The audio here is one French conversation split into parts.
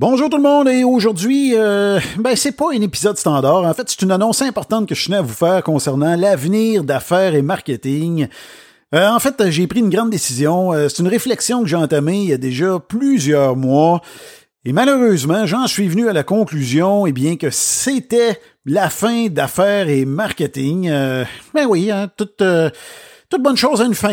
Bonjour tout le monde et aujourd'hui, euh, ben c'est pas un épisode standard. En fait, c'est une annonce importante que je tenais à vous faire concernant l'avenir d'affaires et marketing. Euh, en fait, j'ai pris une grande décision. Euh, c'est une réflexion que j'ai entamée il y a déjà plusieurs mois. Et malheureusement, j'en suis venu à la conclusion, eh bien, que c'était la fin d'affaires et marketing. ben oui, hein, toute, toute bonne chose a une fin,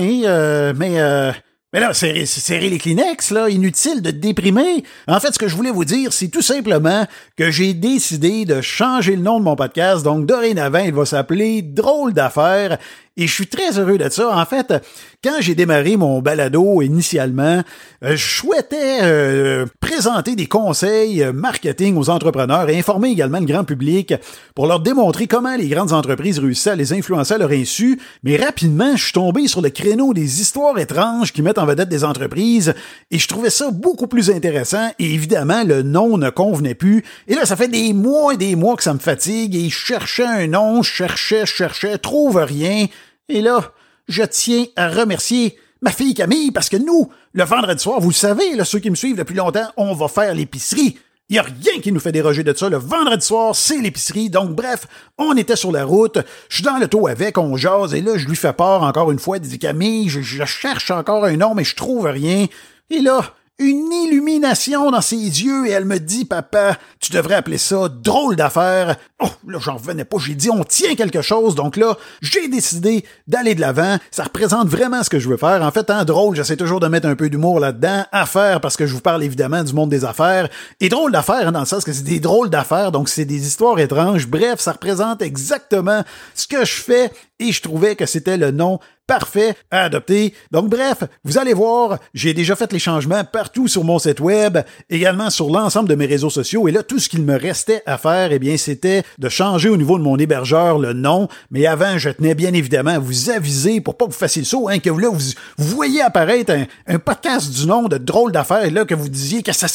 mais mais là, serrer, serrer les Kleenex, là, inutile de déprimer. En fait, ce que je voulais vous dire, c'est tout simplement que j'ai décidé de changer le nom de mon podcast. Donc, dorénavant, il va s'appeler Drôle d'affaires. Et je suis très heureux de ça. En fait, quand j'ai démarré mon balado initialement, euh, je souhaitais euh, présenter des conseils euh, marketing aux entrepreneurs et informer également le grand public pour leur démontrer comment les grandes entreprises réussissaient à les influencer à leur insu. Mais rapidement, je suis tombé sur le créneau des histoires étranges qui mettent en vedette des entreprises et je trouvais ça beaucoup plus intéressant et évidemment, le nom ne convenait plus. Et là, ça fait des mois et des mois que ça me fatigue et je cherchais un nom, je cherchais, je cherchais, trouve rien. Et là, je tiens à remercier ma fille Camille parce que nous, le vendredi soir, vous le savez, là, ceux qui me suivent depuis longtemps, on va faire l'épicerie. Il n'y a rien qui nous fait déroger de ça. Le vendredi soir, c'est l'épicerie. Donc, bref, on était sur la route. Je suis dans le taux avec, on jase. Et là, je lui fais part encore une fois. Il dit Camille, je, je cherche encore un nom, mais je trouve rien. Et là, une illumination dans ses yeux et elle me dit Papa, tu devrais appeler ça drôle d'affaire. Oh, là, j'en revenais pas. J'ai dit On tient quelque chose. Donc là, j'ai décidé d'aller de l'avant. Ça représente vraiment ce que je veux faire. En fait, en drôle, j'essaie toujours de mettre un peu d'humour là-dedans. Affaire, parce que je vous parle évidemment du monde des affaires. Et drôle d'affaires, hein, dans le sens que c'est des drôles d'affaires. Donc, c'est des histoires étranges. Bref, ça représente exactement ce que je fais et je trouvais que c'était le nom parfait à adopter. Donc bref, vous allez voir, j'ai déjà fait les changements partout sur mon site web, également sur l'ensemble de mes réseaux sociaux. Et là tout ce qu'il me restait à faire, eh bien c'était de changer au niveau de mon hébergeur le nom, mais avant je tenais bien évidemment à vous aviser pour pas que vous fassiez le saut, hein, que là vous, voyez apparaître un, podcast du nom de drôle d'affaires et là que vous disiez que ça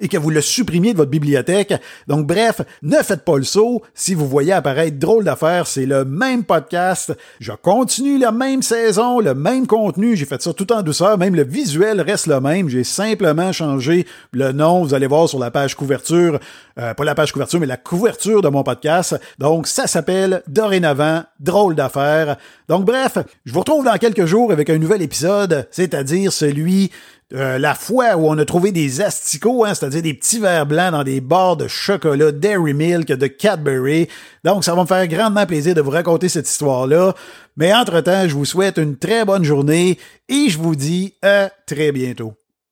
et que vous le supprimiez de votre bibliothèque. Donc bref, ne faites pas le saut, si vous voyez apparaître drôle d'affaires, c'est le même podcast, je continue la même série le même contenu. J'ai fait ça tout en douceur. Même le visuel reste le même. J'ai simplement changé le nom. Vous allez voir sur la page couverture, euh, pas la page couverture, mais la couverture de mon podcast. Donc, ça s'appelle dorénavant Drôle d'affaires. Donc, bref, je vous retrouve dans quelques jours avec un nouvel épisode, c'est-à-dire celui euh, la fois où on a trouvé des asticots, hein, c'est-à-dire des petits verres blancs dans des barres de chocolat Dairy Milk de Cadbury. Donc, ça va me faire grandement plaisir de vous raconter cette histoire-là. Mais entre-temps, je vous souhaite une très bonne journée et je vous dis à très bientôt.